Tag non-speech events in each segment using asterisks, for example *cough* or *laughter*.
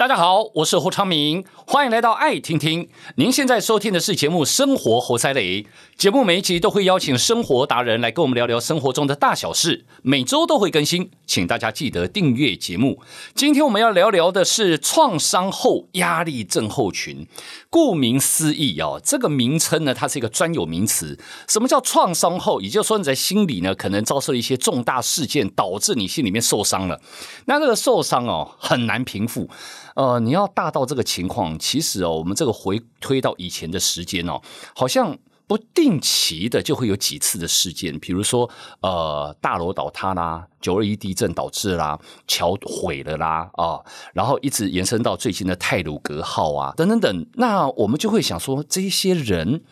大家好，我是侯昌明，欢迎来到爱听听。您现在收听的是节目《生活活塞雷》，节目每一集都会邀请生活达人来跟我们聊聊生活中的大小事，每周都会更新，请大家记得订阅节目。今天我们要聊聊的是创伤后压力症候群。顾名思义哦，这个名称呢，它是一个专有名词。什么叫创伤后？也就是说你在心里呢，可能遭受一些重大事件，导致你心里面受伤了。那这个受伤哦，很难平复。呃，你要大到这个情况，其实哦，我们这个回推到以前的时间哦，好像不定期的就会有几次的事件，比如说呃，大楼倒塌啦，九二一地震导致啦，桥毁了啦啊、然后一直延伸到最近的泰鲁格号啊，等等等，那我们就会想说，这些人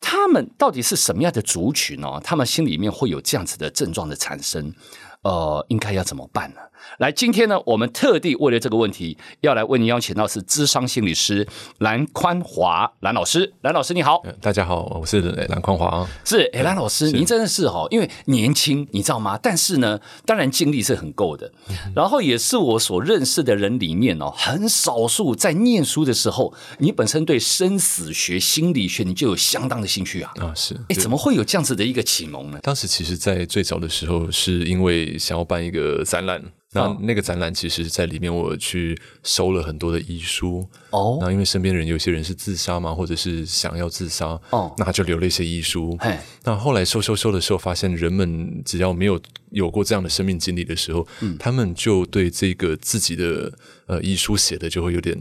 他们到底是什么样的族群哦？他们心里面会有这样子的症状的产生，呃，应该要怎么办呢？来，今天呢，我们特地为了这个问题，要来为您邀请到是咨商心理师蓝宽华蓝老师。蓝老师你好，大家好，我是蓝宽华。是，哎，蓝老师，您真的是哈，因为年轻，你知道吗？但是呢，当然精力是很够的，然后也是我所认识的人里面哦，很少数在念书的时候，你本身对生死学、心理学，你就有相当的兴趣啊。啊，是。哎，怎么会有这样子的一个启蒙呢？当时其实，在最早的时候，是因为想要办一个展览。那那个展览，其实在里面我去收了很多的遗书哦。那因为身边人有些人是自杀嘛，或者是想要自杀哦，那就留了一些遗书。嘿，那后来收收收的时候，发现人们只要没有有过这样的生命经历的时候，嗯，他们就对这个自己的呃遗书写的就会有点。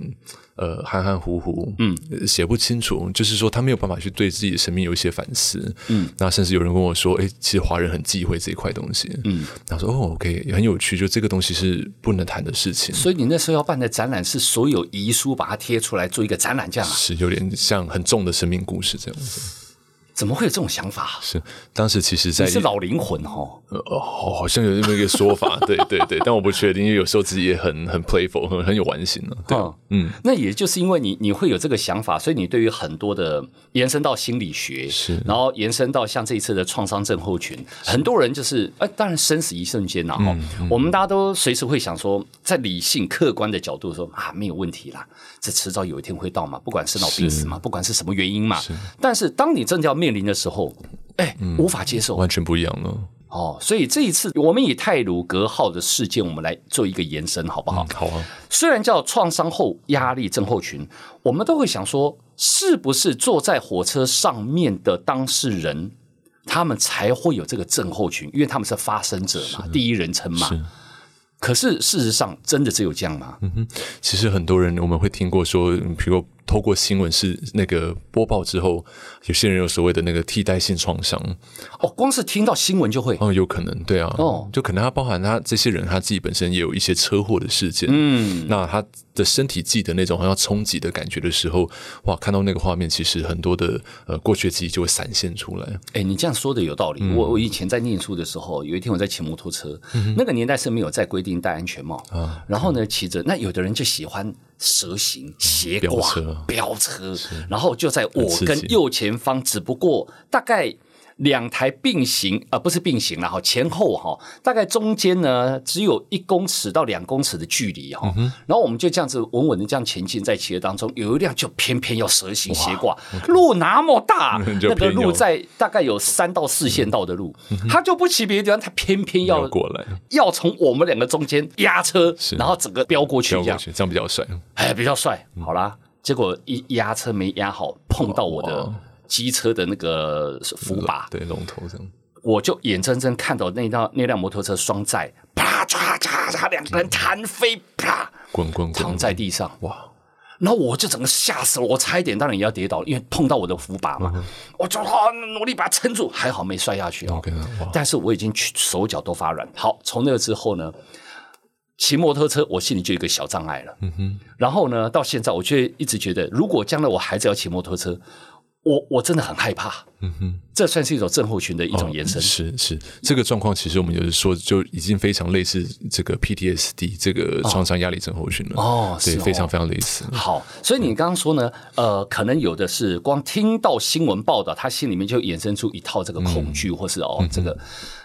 呃，含含糊糊，嗯，写不清楚，就是说他没有办法去对自己的生命有一些反思，嗯，那甚至有人跟我说，哎，其实华人很忌讳这一块东西，嗯，他说，哦，OK，很有趣，就这个东西是不能谈的事情。所以你那时候要办的展览是所有遗书把它贴出来做一个展览，这样啊？是有点像很重的生命故事这样子。怎么会有这种想法？是当时其实在，在是老灵魂哦，哦，好像有这么一个说法，*laughs* 对对对，但我不确定，因为有时候自己也很很 playful，很很有玩心呢。对，嗯，嗯，那也就是因为你你会有这个想法，所以你对于很多的延伸到心理学，是，然后延伸到像这一次的创伤症候群，很多人就是，哎，当然生死一瞬间呐，哈、嗯，我们大家都随时会想说，在理性客观的角度说啊，没有问题啦，这迟早有一天会到嘛，不管是老病死嘛，不管是什么原因嘛，是，但是当你真的要面临的时候，哎，无法接受，完全不一样了。哦，所以这一次我们以泰鲁格号的事件，我们来做一个延伸，好不好？好啊。虽然叫创伤后压力症候群，我们都会想说，是不是坐在火车上面的当事人，他们才会有这个症候群？因为他们是发生者嘛，第一人称嘛。是。可是事实上，真的只有这样吗？嗯哼，其实很多人我们会听过说，比如。透过新闻是那个播报之后，有些人有所谓的那个替代性创伤。哦，光是听到新闻就会。哦，有可能对啊，哦，就可能他包含他这些人他自己本身也有一些车祸的事件，嗯，那他的身体记得那种好像冲击的感觉的时候，哇，看到那个画面，其实很多的呃过去的记忆就会闪现出来。哎，你这样说的有道理。嗯、我我以前在念书的时候，有一天我在骑摩托车，嗯、那个年代是没有在规定戴安全帽。啊，然后呢骑着，那有的人就喜欢。蛇形斜挂飙车，然后就在我跟右前方，只不过大概两台并行，啊、呃，不是并行了哈，前后哈，大概中间呢只有一公尺到两公尺的距离哈，嗯、然后我们就这样子稳稳的这样前进，在企业当中，有一辆就偏偏要蛇形斜挂，路那么大，*laughs* 那个路在大概有三到四线道的路，嗯、他就不骑别的地方，他偏偏要过来，要从我们两个中间压车，然后整个飙过去，这样。这样比较帅。哎，比较帅。好啦，结果一压车没压好，碰到我的机车的那个扶把，对，龙头上，我就眼睁睁看到那辆那辆摩托车双载，啪嚓嚓嚓，两个人弹飞，啪，滚滚躺在地上，哇！然后我就整个吓死了，我差一点当然也要跌倒，因为碰到我的扶把嘛，我就好努力把它撑住，还好没摔下去哦。但是我已经手脚都发软。好，从那个之后呢？骑摩托车，我心里就有一个小障碍了。嗯哼，然后呢，到现在我却一直觉得，如果将来我孩子要骑摩托车，我我真的很害怕。嗯哼，这算是一种症候群的一种延伸。哦、是是，这个状况其实我们就是说就已经非常类似这个 PTSD 这个创伤压力症候群了。哦，对，哦、非常非常类似。好，所以你刚刚说呢，呃，可能有的是光听到新闻报道，他心里面就衍生出一套这个恐惧，嗯、或是哦这个，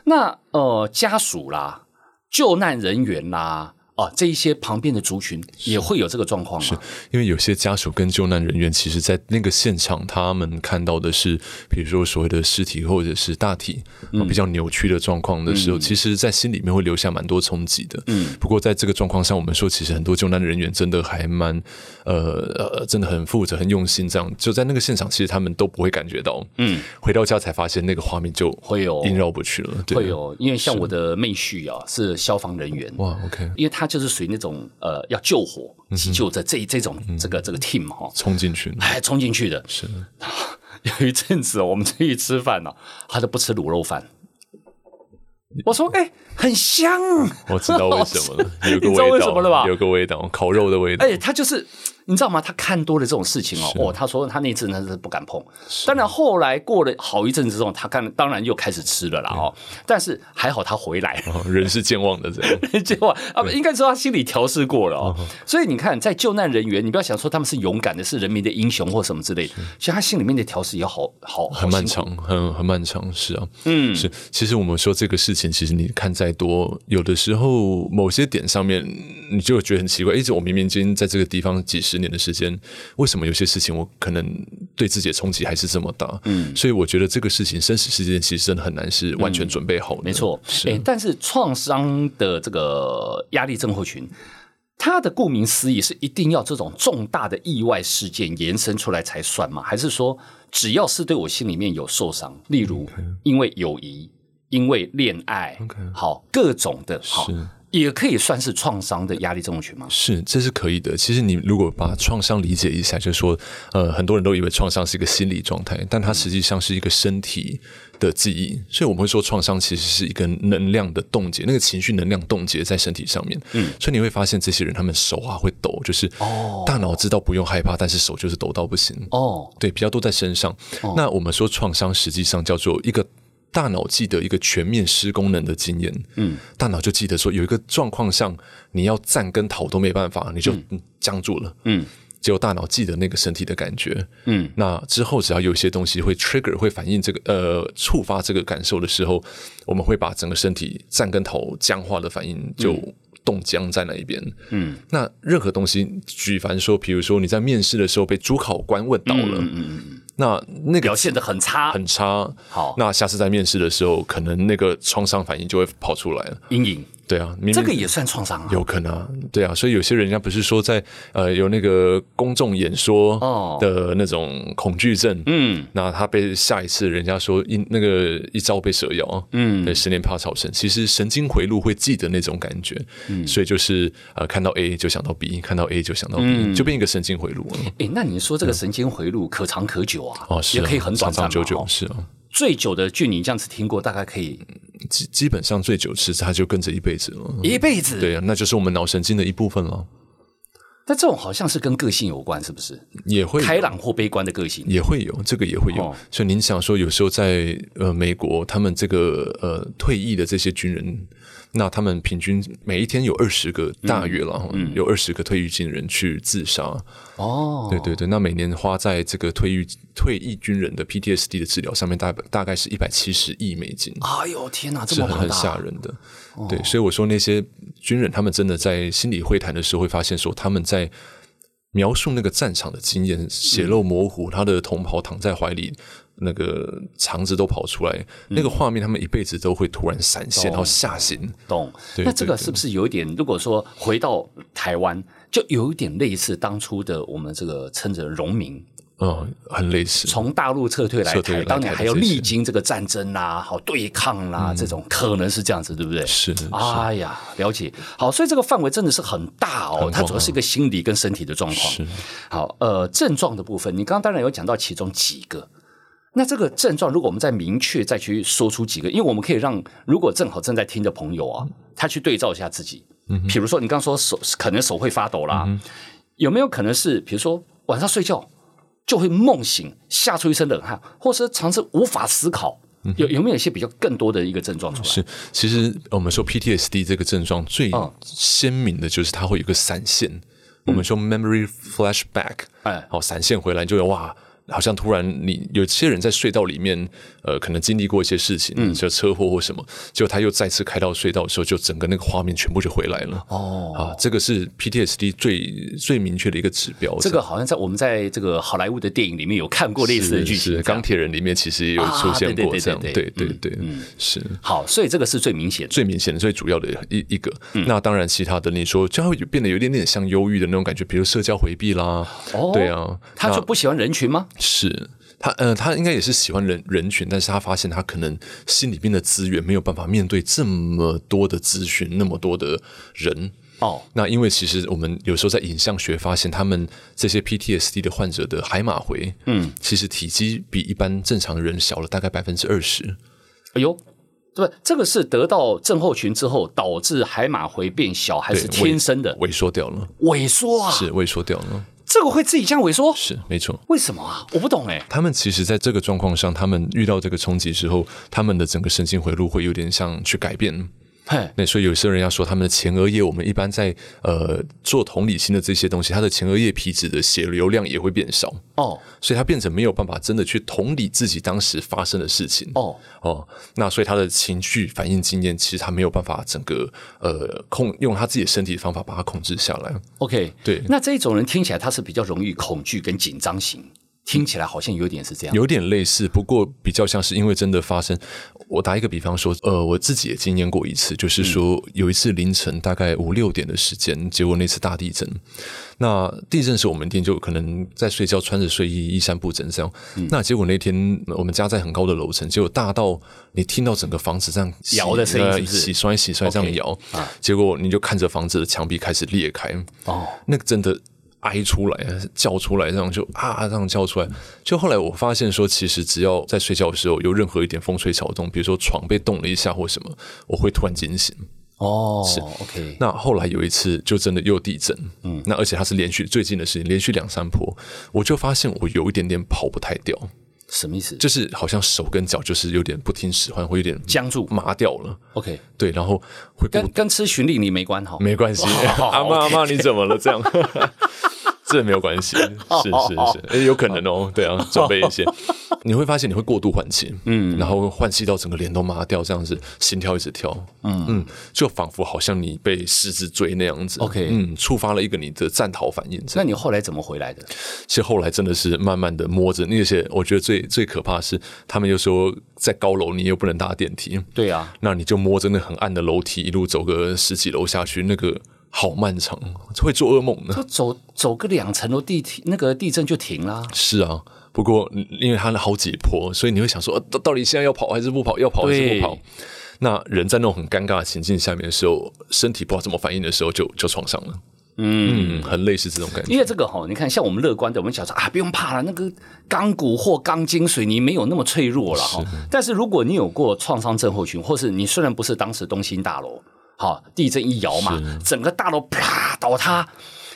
那呃家属啦。救难人员啦，啊，这一些旁边的族群也会有这个状况吗？是因为有些家属跟救难人员，其实，在那个现场，他们看到的是，比如说所谓的尸体或者是大体、嗯、比较扭曲的状况的时候，嗯、其实，在心里面会留下蛮多冲击的。嗯，不过在这个状况上，我们说，其实很多救难人员真的还蛮呃呃，真的很负责、很用心，这样就在那个现场，其实他们都不会感觉到。嗯，回到家才发现那个画面就会有萦绕不去了。对，会有，因为像我的妹婿啊，是消防人员。哇，OK，因为他。就是属于那种呃，要救火急救的这这种这个这个 team 哈，冲进去，哎，冲进去的。是。*laughs* 有一阵子我们出去吃饭呢，他都不吃卤肉饭。我说哎，很香。*laughs* 我知道为什么了，*laughs* 有个味道，你知道为什么了吧？有个味道，烤肉的味道。哎，他就是。你知道吗？他看多了这种事情哦，哦，他说他那次呢是不敢碰。当然后来过了好一阵子之后，他看当然又开始吃了啦哦。但是还好他回来，人是健忘的这样，*laughs* 健忘啊，应该说他心里调试过了哦。所以你看，在救难人员，你不要想说他们是勇敢的，是人民的英雄或什么之类的，其实他心里面的调试也好好很漫长，很很漫长，是啊，嗯，是。其实我们说这个事情，其实你看再多，有的时候某些点上面，你就觉得很奇怪，一直我明明已经在这个地方几十。年的时间，为什么有些事情我可能对自己的冲击还是这么大？嗯，所以我觉得这个事情生死事件其实真的很难是完全准备好的。嗯、没错，哎、欸。但是创伤的这个压力症候群，它的顾名思义是一定要这种重大的意外事件延伸出来才算吗？还是说只要是对我心里面有受伤，例如因为友谊、因为恋爱.好各种的，好。也可以算是创伤的压力症候群吗？是，这是可以的。其实你如果把创伤理解一下，就是说，呃，很多人都以为创伤是一个心理状态，但它实际上是一个身体的记忆。所以我们会说，创伤其实是一个能量的冻结，那个情绪能量冻结在身体上面。嗯，所以你会发现这些人他们手啊会抖，就是哦，大脑知道不用害怕，但是手就是抖到不行。哦，对，比较多在身上。哦，那我们说创伤实际上叫做一个。大脑记得一个全面失功能的经验，嗯，大脑就记得说有一个状况上你要站跟逃都没办法，你就僵住了，嗯，结果大脑记得那个身体的感觉，嗯，那之后只要有一些东西会 trigger 会反映这个呃触发这个感受的时候，我们会把整个身体站跟逃僵化的反应就冻僵在那一边，嗯，那任何东西，举凡说，比如说你在面试的时候被主考官问到了，嗯嗯嗯。那那个表现的很差，很差。好，那下次在面试的时候，可能那个创伤反应就会跑出来了，阴影。对啊，明明这个也算创伤啊，有可能啊，对啊，所以有些人家不是说在呃有那个公众演说的那种恐惧症，嗯，那他被下一次人家说一那个一朝被蛇咬，嗯，对，十年怕草绳，其实神经回路会记得那种感觉，嗯，所以就是呃看到 A 就想到 B，看到 A 就想到 B，嗯，就变一个神经回路了。哎，那你说这个神经回路可长可久啊？哦，是，也可以很短暂，长长久久，是啊。最久的，据你这样子听过，大概可以基基本上最久是它就跟着一辈子了，一辈子。对啊，那就是我们脑神经的一部分了。但这种好像是跟个性有关，是不是？也会开朗或悲观的个性也会有，这个也会有。哦、所以您想说，有时候在呃美国，他们这个呃退役的这些军人。那他们平均每一天有二十个，大约了，有二十个退役军人去自杀。哦，对对对，那每年花在这个退役退役军人的 PTSD 的治疗上面，大大概是一百七十亿美金。哎呦天哪，这么很吓人的。哦、对，所以我说那些军人，他们真的在心理会谈的时候，会发现说他们在描述那个战场的经验，血肉模糊，他的同袍躺在怀里。那个肠子都跑出来，嗯、那个画面，他们一辈子都会突然闪现，然后吓醒。懂？那这个是不是有一点？如果说回到台湾，就有一点类似当初的我们这个称着农民，嗯，很类似。从大陆撤退来台，当年还要历经这个战争啦、啊，好对抗啦、啊，嗯、这种可能是这样子，对不对？是。是哎呀，了解。好，所以这个范围真的是很大哦，它主要是一个心理跟身体的状况。是。好，呃，症状的部分，你刚刚当然有讲到其中几个。那这个症状，如果我们再明确再去说出几个，因为我们可以让如果正好正在听的朋友啊，他去对照一下自己。嗯哼，比如说你刚刚说手可能手会发抖啦，嗯、有没有可能是比如说晚上睡觉就会梦醒，吓出一身冷汗，或是常常无法思考？有有没有一些比较更多的一个症状出来？是，其实我们说 PTSD 这个症状最鲜明的就是它会有个闪现，嗯、我们说 memory flashback，哎，好闪现回来就有哇。好像突然你有些人在隧道里面，呃，可能经历过一些事情，嗯，就车祸或什么，结果他又再次开到隧道的时候，就整个那个画面全部就回来了。哦，啊，这个是 PTSD 最最明确的一个指标。这个好像在我们在这个好莱坞的电影里面有看过类似的剧情，是钢铁人里面其实也有出现过这样，对对对对，嗯，是。好，所以这个是最明显、最明显的、最主要的一一个。那当然，其他的你说就会变得有点点像忧郁的那种感觉，比如社交回避啦，哦，对啊，他就不喜欢人群吗？是。他呃，他应该也是喜欢人人群，但是他发现他可能心里边的资源没有办法面对这么多的资讯，那么多的人哦。那因为其实我们有时候在影像学发现，他们这些 PTSD 的患者的海马回，嗯，其实体积比一般正常人小了大概百分之二十。哎呦，对，这个是得到症候群之后导致海马回变小，还是天生的萎缩掉了？萎缩啊，是萎缩掉了。这个会自己这样萎缩？是没错。为什么啊？我不懂哎。他们其实在这个状况上，他们遇到这个冲击之后，他们的整个神经回路会有点像去改变。嘿，那所以有些人要说他们的前额叶，我们一般在呃做同理心的这些东西，他的前额叶皮质的血流量也会变少。哦，所以他变成没有办法真的去同理自己当时发生的事情。哦。哦，那所以他的情绪反应经验，其实他没有办法整个呃控用他自己的身体的方法把它控制下来。OK，对，那这一种人听起来他是比较容易恐惧跟紧张型。听起来好像有点是这样，有点类似，不过比较像是因为真的发生。我打一个比方说，呃，我自己也经验过一次，就是说有一次凌晨大概五六点的时间，结果那次大地震。那地震时我们店就可能在睡觉，穿着睡衣衣衫不整这样。嗯、那结果那天我们家在很高的楼层，结果大到你听到整个房子这样摇的声音是是，洗摔洗摔这样摇，okay, 啊、结果你就看着房子的墙壁开始裂开。哦，那个真的。哀出来，叫出来，这样就啊，这样叫出来。就后来我发现说，其实只要在睡觉的时候有任何一点风吹草动，比如说床被动了一下或什么，我会突然惊醒。哦，是 OK。那后来有一次就真的又地震，嗯，那而且它是连续最近的事情，连续两三波，我就发现我有一点点跑不太掉。什么意思？就是好像手跟脚就是有点不听使唤，会有点僵住、麻掉了。OK，对，然后会跟跟吃循例你没关好，没关系。*laughs* *laughs* 阿妈阿妈，你怎么了？这样。*laughs* 这没有关系，*laughs* 是是是，诶，有可能哦，对啊，准备一些，*laughs* 你会发现你会过度换气，嗯，然后换气到整个脸都麻掉，这样子，心跳一直跳，嗯。嗯，就仿佛好像你被狮子追那样子，OK，嗯，触发了一个你的战逃反应。那你后来怎么回来的？其实后来真的是慢慢的摸着那些，我觉得最最可怕的是，他们又说在高楼你又不能搭电梯，对啊，那你就摸着那很暗的楼梯，一路走个十几楼下去，那个。好漫长，会做噩梦呢。就走走个两层楼地铁，那个地震就停了。是啊，不过因为它好几坡，所以你会想说，到底现在要跑还是不跑？要跑还是不跑？那人在那种很尴尬的情境下面的时候，身体不知道怎么反应的时候就，就就创伤了。嗯，嗯，很类似这种感觉。因为这个哈，你看，像我们乐观的，我们想说啊，不用怕了，那个钢骨或钢筋水泥没有那么脆弱了哈。是但是如果你有过创伤症候群，或是你虽然不是当时东兴大楼。好，地震一摇嘛，整个大楼啪倒塌。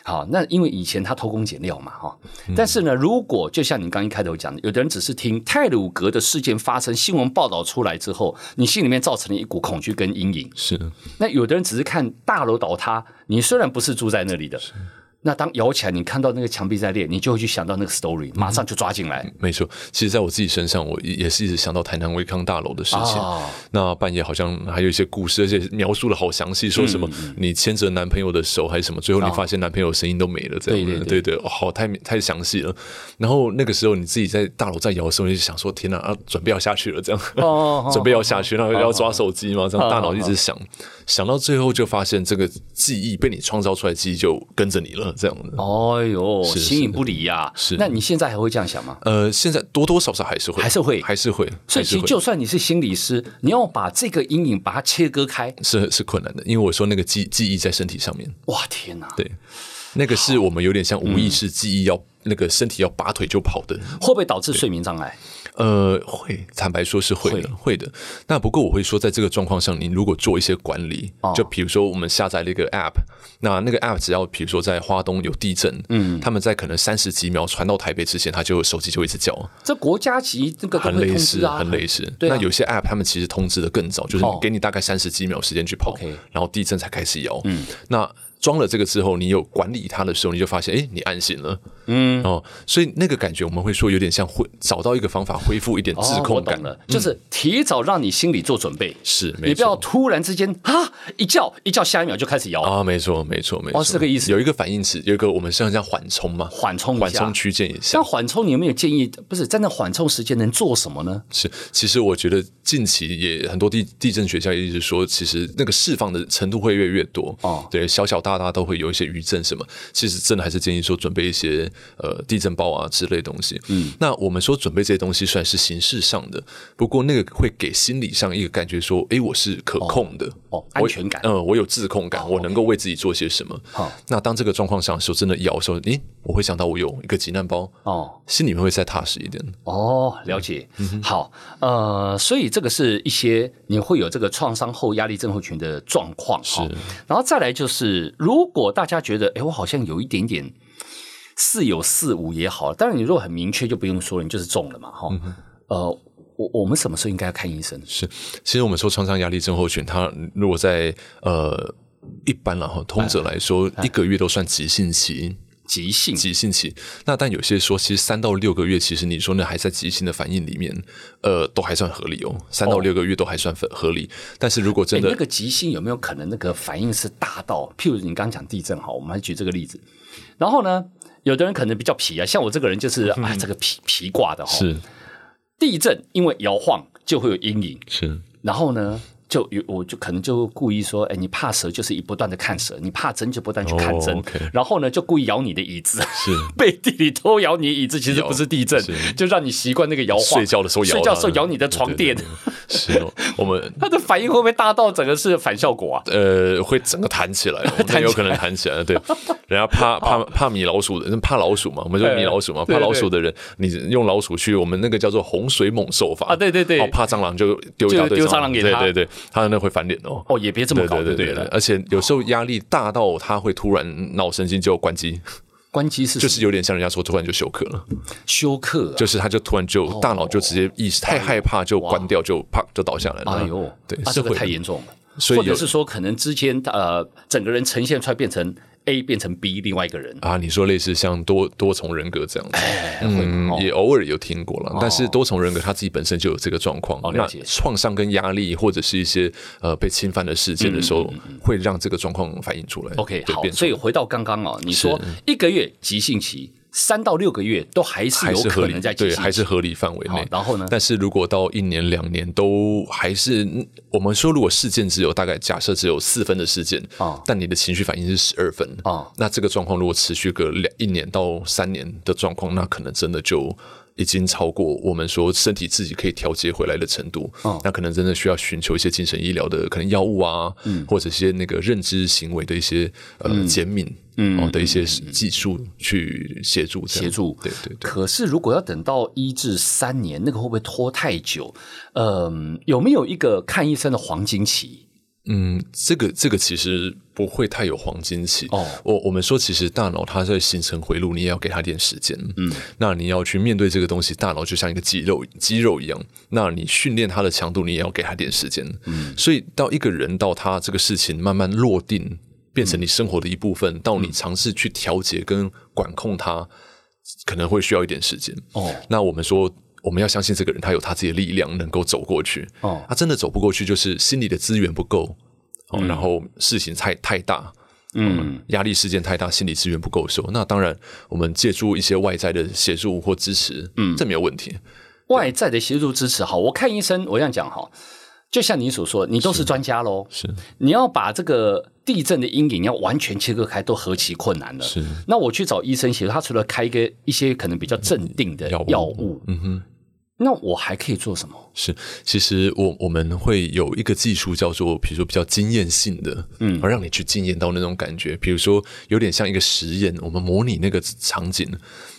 好，那因为以前他偷工减料嘛，哈。但是呢，如果就像你刚一开头讲的，有的人只是听泰鲁格的事件发生，新闻报道出来之后，你心里面造成了一股恐惧跟阴影。是。那有的人只是看大楼倒塌，你虽然不是住在那里的。那当摇起来，你看到那个墙壁在裂，你就会去想到那个 story，马上就抓进来。嗯、没错，其实在我自己身上，我也是一直想到台南威康大楼的事情。哦、那半夜好像还有一些故事，而且描述的好详细，说什么你牵着男朋友的手还是什么，最后你发现男朋友声音都没了，这样。对对好，太太详细了。然后那个时候你自己在大楼在摇的时候，你就想说：天哪，啊，准备要下去了，这样，哦、*laughs* 准备要下去，然后要抓手机嘛，这样大脑一直想。想到最后，就发现这个记忆被你创造出来的记忆就跟着你了，这样的。哦哟，形影不离呀。是，那你现在还会这样想吗？呃，现在多多少少还是会，还是会，还是会。所以，其实就算你是心理师，你要把这个阴影把它切割开，是是困难的。因为我说那个记记忆在身体上面。哇，天哪！对，那个是我们有点像无意识记忆，要那个身体要拔腿就跑的，会不会导致睡眠障碍？呃，会，坦白说是会的，会，会的。那不过我会说，在这个状况上，你如果做一些管理，哦、就比如说我们下载了一个 App，那那个 App 只要比如说在花东有地震，嗯，他们在可能三十几秒传到台北之前，他就手机就一直叫。这国家级这个、啊、很类似，很类似。对啊、那有些 App 他们其实通知的更早，就是给你大概三十几秒时间去跑，哦、然后地震才开始摇。嗯，那。装了这个之后，你有管理它的时候，你就发现，哎，你安心了。嗯，哦，所以那个感觉我们会说有点像恢找到一个方法恢复一点自控感，了，就是提早让你心里做准备。是，你不要突然之间啊一叫一叫，下一秒就开始摇啊，没错没错没错，是这个意思。有一个反应词，有一个我们像这样缓冲嘛，缓冲缓冲区间一下。像缓冲，你有没有建议？不是在那缓冲时间能做什么呢？是，其实我觉得近期也很多地地震学家也一直说，其实那个释放的程度会越来越多哦。对，小小大大都会有一些余震什么，其实真的还是建议说准备一些呃地震包啊之类的东西。嗯，那我们说准备这些东西虽然是形式上的，不过那个会给心理上一个感觉说，哎，我是可控的哦，哦，安全感。嗯、呃，我有自控感，哦、我能够为自己做些什么。好、哦，那当这个状况上的时候，真的摇的时候，诶，我会想到我有一个急难包哦，心里面会再踏实一点。哦，了解。嗯、好，呃，所以这个是一些你会有这个创伤后压力症候群的状况。是，然后再来就是，如果大家觉得，哎，我好像有一点点。似有似无也好，当然你如果很明确就不用说了，你就是中了嘛，哈、嗯。呃，我我们什么时候应该要看医生？是，其实我们说创伤压力症候群，它如果在呃一般然后通则来说，一个月都算急性期，急性急性期。那但有些说，其实三到六个月，其实你说那还在急性的反应里面，呃，都还算合理哦。三到六个月都还算合理。哦、但是如果真的那个急性有没有可能那个反应是大到，譬如你刚刚讲地震，哈，我们来举这个例子，然后呢？有的人可能比较皮啊，像我这个人就是啊，这个皮皮挂的哈。是地震，因为摇晃就会有阴影。是，然后呢？就有我就可能就故意说，哎，你怕蛇就是一不断的看蛇，你怕针就不断去看针，oh. 然后呢就故意摇你的椅子，是。*laughs* 背地里偷摇你椅子，其实不是地震，就让你习惯那个摇晃。睡觉的时候摇，睡觉的时候摇你的床垫。对对。对是哦，我们 *laughs* 他的反应会不会大到整个是反效果啊？呃，会整个弹起来，*laughs* 很有可能弹起来。对，人家怕怕怕米老鼠的人怕老鼠嘛，我们说米老鼠嘛，怕老鼠的人，你用老鼠去，我们那个叫做洪水猛兽法。啊，对对对，怕蟑螂就丢一大堆蟑螂。给他，对对对，他那会翻脸。哦。哦，也别这么搞，对对对，而且有时候压力大到他会突然脑神经就关机，关机是就是有点像人家说突然就休克了，休克就是他就突然就大脑就直接意识太害怕就关掉就啪就倒下来了。哎呦，对，这个太严重了，所以或者是说可能之间呃整个人呈现出来变成。A 变成 B，另外一个人啊，你说类似像多多重人格这样子，嗯，也偶尔有听过了。但是多重人格他自己本身就有这个状况。那创伤跟压力或者是一些呃被侵犯的事件的时候，会让这个状况反映出来。OK，好，所以回到刚刚啊，你说一个月急性期。三到六个月都还是有可能在对，还是合理范围内。然后呢？但是如果到一年两年都还是，我们说如果事件只有大概假设只有四分的事件啊，但你的情绪反应是十二分啊，那这个状况如果持续个两一年到三年的状况，那可能真的就。已经超过我们说身体自己可以调节回来的程度，哦、那可能真的需要寻求一些精神医疗的可能药物啊，嗯、或者一些那个认知行为的一些呃减敏嗯的一些技术去协助协助，对对对。可是如果要等到一至三年，那个会不会拖太久？嗯、呃，有没有一个看医生的黄金期？嗯，这个这个其实不会太有黄金期哦。我我们说，其实大脑它在形成回路，你也要给它点时间。嗯，那你要去面对这个东西，大脑就像一个肌肉肌肉一样，那你训练它的强度，你也要给它点时间。嗯，所以到一个人到他这个事情慢慢落定，变成你生活的一部分，嗯、到你尝试去调节跟管控它，可能会需要一点时间。哦，那我们说。我们要相信这个人，他有他自己的力量，能够走过去。哦，他真的走不过去，就是心理的资源不够，哦，嗯、然后事情太太大，嗯，压力事件太大，心理资源不够的时候，那当然我们借助一些外在的协助或支持，嗯，这没有问题。外在的协助支持，好，我看医生，我这样讲哈。就像你所说，你都是专家喽。是，你要把这个地震的阴影要完全切割开，都何其困难了。是，那我去找医生协助，他除了开一个一些可能比较镇定的药物，嗯哼。那我还可以做什么？是，其实我我们会有一个技术叫做，比如说比较经验性的，嗯，而让你去经验到那种感觉，比如说有点像一个实验，我们模拟那个场景。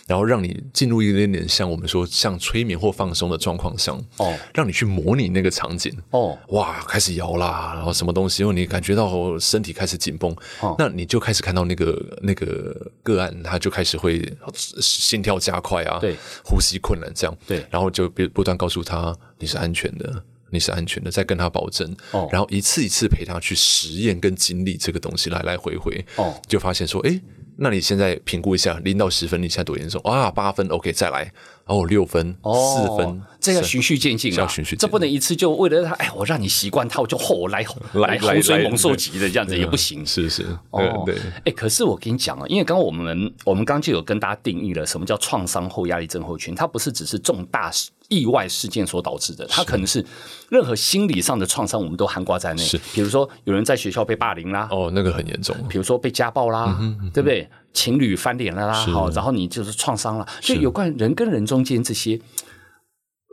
然后让你进入一点点像我们说像催眠或放松的状况上哦，让你去模拟那个场景。哦，哇，开始摇啦，然后什么东西，因为你感觉到身体开始紧绷，哦，那你就开始看到那个那个个案，他就开始会心跳加快啊，对，呼吸困难这样，对，然后就不不断告诉他你是安全的。你是安全的，再跟他保证，哦，然后一次一次陪他去实验跟经历这个东西，来来回回，哦，就发现说，哎。那你现在评估一下，零到十分，你现在多严重啊？八分，OK，再来，哦，六分，四分，这要循序渐进啊，这不能一次就为了他，哎，我让你习惯他，我就吼来 *laughs* 来洪水猛兽级的这样子也不行，是是，哦，对，哎，可是我跟你讲啊，因为刚刚我们我们刚刚就有跟大家定义了什么叫创伤后压力症候群，它不是只是重大意外事件所导致的，它可能是任何心理上的创伤，我们都含挂在内。是，比如说有人在学校被霸凌啦，哦，那个很严重。比如说被家暴啦，对不对？情侣翻脸了啦，好，然后你就是创伤了。所以有关人跟人中间这些，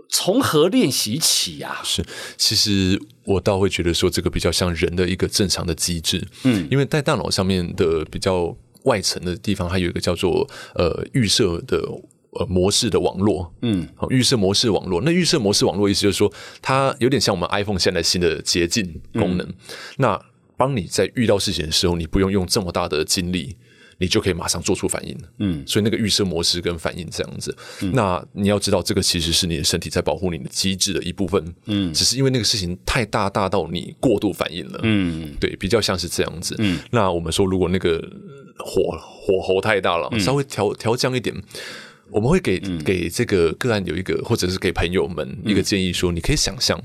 从何练习起呀？是，其实我倒会觉得说，这个比较像人的一个正常的机制。嗯，因为在大脑上面的比较外层的地方，它有一个叫做呃预设的。呃，模式的网络，嗯，好，预设模式网络。那预设模式网络意思就是说，它有点像我们 iPhone 现在新的捷径功能。嗯、那帮你在遇到事情的时候，你不用用这么大的精力，你就可以马上做出反应。嗯，所以那个预设模式跟反应这样子。嗯、那你要知道，这个其实是你的身体在保护你的机制的一部分。嗯，只是因为那个事情太大，大到你过度反应了。嗯，对，比较像是这样子。嗯，那我们说，如果那个火火候太大了，嗯、稍微调调降一点。我们会给给这个个案有一个，或者是给朋友们一个建议，说你可以想象，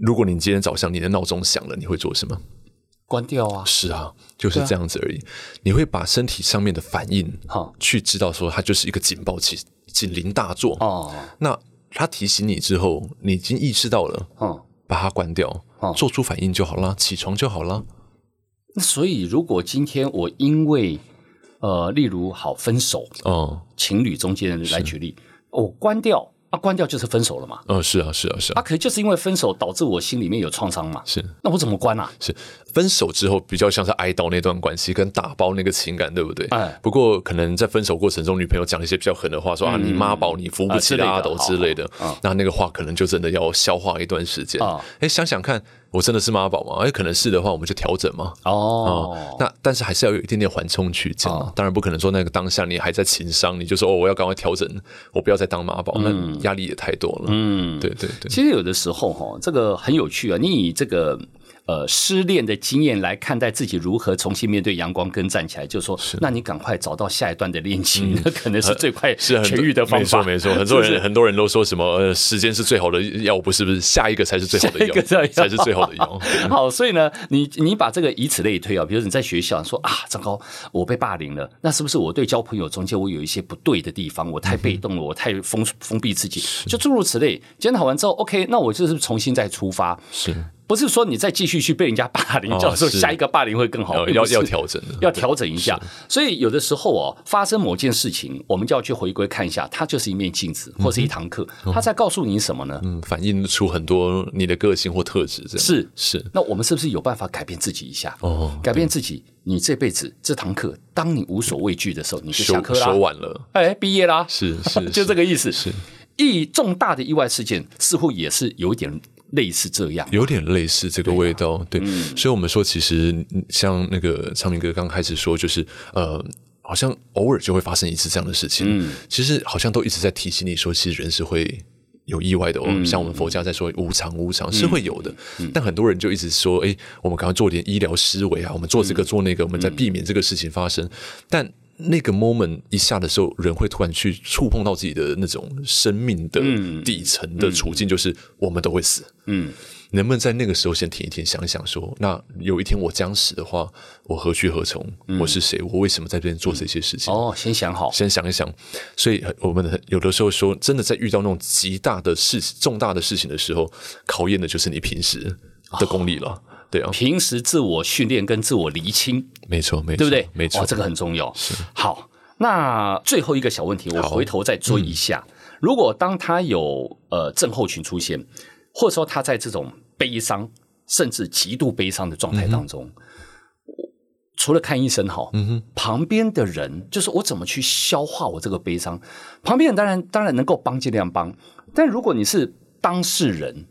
如果你今天早上你的闹钟响了，你会做什么？关掉啊！是啊，就是这样子而已。你会把身体上面的反应，哈，去知道说它就是一个警报器，警铃大作哦。那它提醒你之后，你已经意识到了，嗯，把它关掉，做出反应就好了，起床就好了。那所以，如果今天我因为呃，例如好分手哦，情侣中间来举例，我关掉啊，关掉就是分手了嘛。嗯、哦，是啊，是啊，是啊。啊，可就是因为分手导致我心里面有创伤嘛。是，那我怎么关啊？是分手之后比较像是哀悼那段关系，跟打包那个情感，对不对？哎。不过可能在分手过程中，女朋友讲一些比较狠的话，说、嗯、啊，你妈宝，你扶不起的阿斗之类的。啊、那那个话可能就真的要消化一段时间啊。哎，想想看。我真的是妈宝吗？哎，可能是的话，我们就调整嘛。哦、嗯，那但是还是要有一点点缓冲区间。哦、当然不可能说那个当下你还在情商，你就说哦，我要赶快调整，我不要再当妈宝，嗯、那压力也太多了。嗯，对对对。其实有的时候哈，这个很有趣啊。你以这个。呃，失恋的经验来看待自己如何重新面对阳光跟站起来，就是说，那你赶快找到下一段的恋情，那可能是最快痊愈的方法。没错，没错，很多人很多人都说什么，呃，时间是最好的药，不是不是，下一个才是最好的药，才是最好的药。*laughs* 好，所以呢，你你把这个以此类推啊，比如你在学校说啊，糟糕，我被霸凌了，那是不是我对交朋友中间我有一些不对的地方？我太被动了，我太封封闭自己，就诸如此类。检讨完之后，OK，那我就是重新再出发。是。不是说你再继续去被人家霸凌，叫做下一个霸凌会更好，要要调整，要调整一下。所以有的时候哦，发生某件事情，我们就要去回归看一下，它就是一面镜子，或是一堂课，它在告诉你什么呢？嗯，反映出很多你的个性或特质，这样是是。那我们是不是有办法改变自己一下？哦，改变自己，你这辈子这堂课，当你无所畏惧的时候，你就下课啦，说完了，哎，毕业啦，是 *laughs* 是，就这个意思。是，一重大的意外事件，似乎也是有一点。类似这样，有点类似这个味道，对，啊、对，嗯、所以我们说，其实像那个昌明哥刚开始说，就是呃，好像偶尔就会发生一次这样的事情，嗯，其实好像都一直在提醒你说，其实人是会有意外的哦，嗯、像我们佛家在说无常，无常是会有的，嗯、但很多人就一直说，哎，我们赶快做点医疗思维啊，我们做这个做那个，我们在避免这个事情发生，嗯、但。那个 moment 一下的时候，人会突然去触碰到自己的那种生命的底层的处境，就是我们都会死。嗯，能不能在那个时候先停一停，想一想，说，那有一天我将死的话，我何去何从？我是谁？我为什么在这边做这些事情？哦，先想好，先想一想。所以，我们有的时候说，真的在遇到那种极大的事、重大的事情的时候，考验的就是你平时的功力了。对啊，平时自我训练跟自我厘清，没错，没错，对不对？没错，这个很重要。是好，那最后一个小问题，我回头再追一下。嗯、如果当他有呃症候群出现，或者说他在这种悲伤甚至极度悲伤的状态当中，嗯、除了看医生哈，嗯哼，旁边的人就是我怎么去消化我这个悲伤？旁边人当然当然能够帮，尽量帮。但如果你是当事人，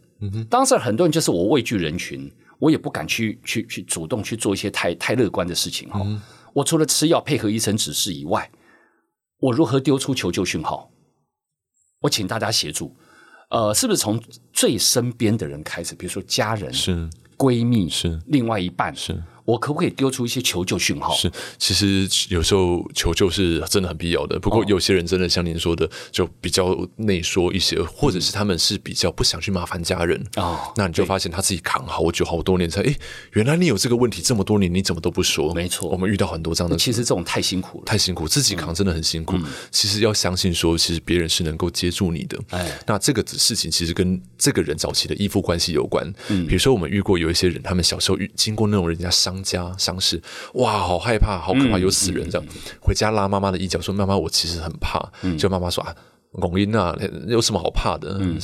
当事人很多人就是我畏惧人群。我也不敢去去去主动去做一些太太乐观的事情哈。嗯、我除了吃药配合医生指示以外，我如何丢出求救讯号？我请大家协助。呃，是不是从最身边的人开始？比如说家人、是闺蜜、是另外一半、是。我可不可以丢出一些求救讯号？是，其实有时候求救是真的很必要的。不过有些人真的像您说的，就比较内缩一些，或者是他们是比较不想去麻烦家人啊。哦、那你就发现他自己扛好久好多年才，哎，原来你有这个问题这么多年，你怎么都不说？没错，我们遇到很多这样的。其实这种太辛苦了，太辛苦，自己扛真的很辛苦。嗯、其实要相信说，其实别人是能够接住你的。哎，那这个事情其实跟这个人早期的依附关系有关。嗯，比如说我们遇过有一些人，他们小时候遇经过那种人家伤家伤势。哇，好害怕，好可怕，有死人这样。回家拉妈妈的衣角，说：“妈妈，我其实很怕。嗯”就妈妈说：“啊，龚英啊，有什么好怕的？嗯，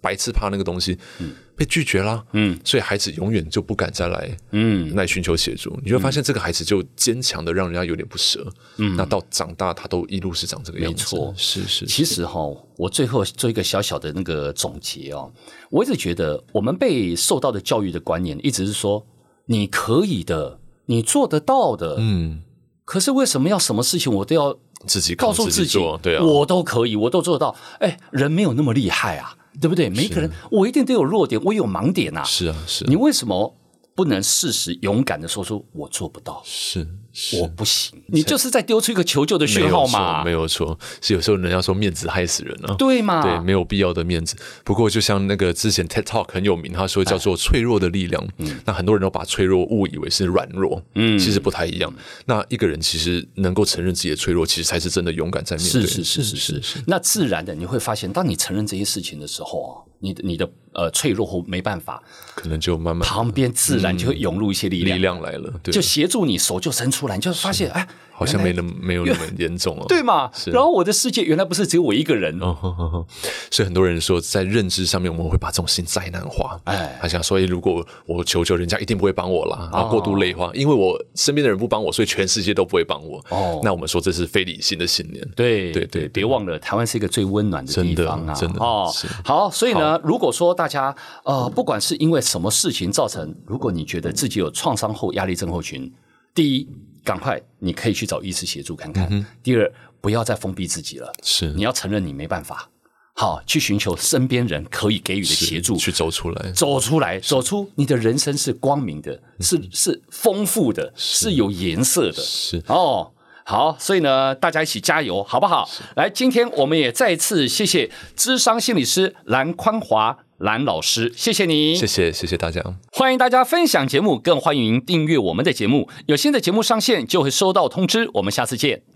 白痴怕那个东西。嗯”被拒绝了。嗯，所以孩子永远就不敢再来。嗯，来寻求协助。你会发现，这个孩子就坚强的让人家有点不舍。嗯，那到长大，他都一路是长这个样子。没错，是是。其实哈，我最后做一个小小的那个总结哦。我一直觉得，我们被受到的教育的观念，一直是说你可以的。你做得到的，嗯，可是为什么要什么事情我都要自己告诉自己，对啊，我都可以，我都做到。哎，人没有那么厉害啊，对不对？每个人我一定都有弱点，我有盲点啊。是啊，是啊。你为什么不能适时勇敢的说出我做不到？是。我不行，*laughs* 你就是在丢出一个求救的讯号嘛？没有错，是有时候人家说面子害死人了，对嘛？对，没有必要的面子。不过就像那个之前 TED Talk 很有名，他说叫做脆弱的力量。嗯那很多人都把脆弱误以为是软弱，嗯，其实不太一样。那一个人其实能够承认自己的脆弱，其实才是真的勇敢在面对。是是是是是。那自然的你会发现，当你承认这些事情的时候啊，你的你的呃脆弱或没办法，可能就慢慢旁边自然就会涌入一些力量，力量来了，就协助你，手就伸出来，你就发现哎。好像没那么没有那么严重哦，*laughs* 对嘛？然后我的世界原来不是只有我一个人哦，所以很多人说在认知上面我们会把这种事情灾难化，哎，他想说，如果我求求人家一定不会帮我啦，然后过度类化，因为我身边的人不帮我，所以全世界都不会帮我。哦，那我们说这是非理性的信念。对对对，别忘了台湾是一个最温暖的地方啊，真的哦。好，所以呢，如果说大家呃，不管是因为什么事情造成，如果你觉得自己有创伤后压力症候群，第一。赶快，你可以去找医师协助看看。嗯、第二，不要再封闭自己了。是，你要承认你没办法，好，去寻求身边人可以给予的协助，去走出来，走出来，走出你的人生是光明的，是是丰富的，是，是有颜色的。是哦，好，所以呢，大家一起加油，好不好？来，今天我们也再次谢谢咨商心理师蓝宽华。蓝老师，谢谢你，谢谢谢谢大家，欢迎大家分享节目，更欢迎订阅我们的节目。有新的节目上线就会收到通知。我们下次见。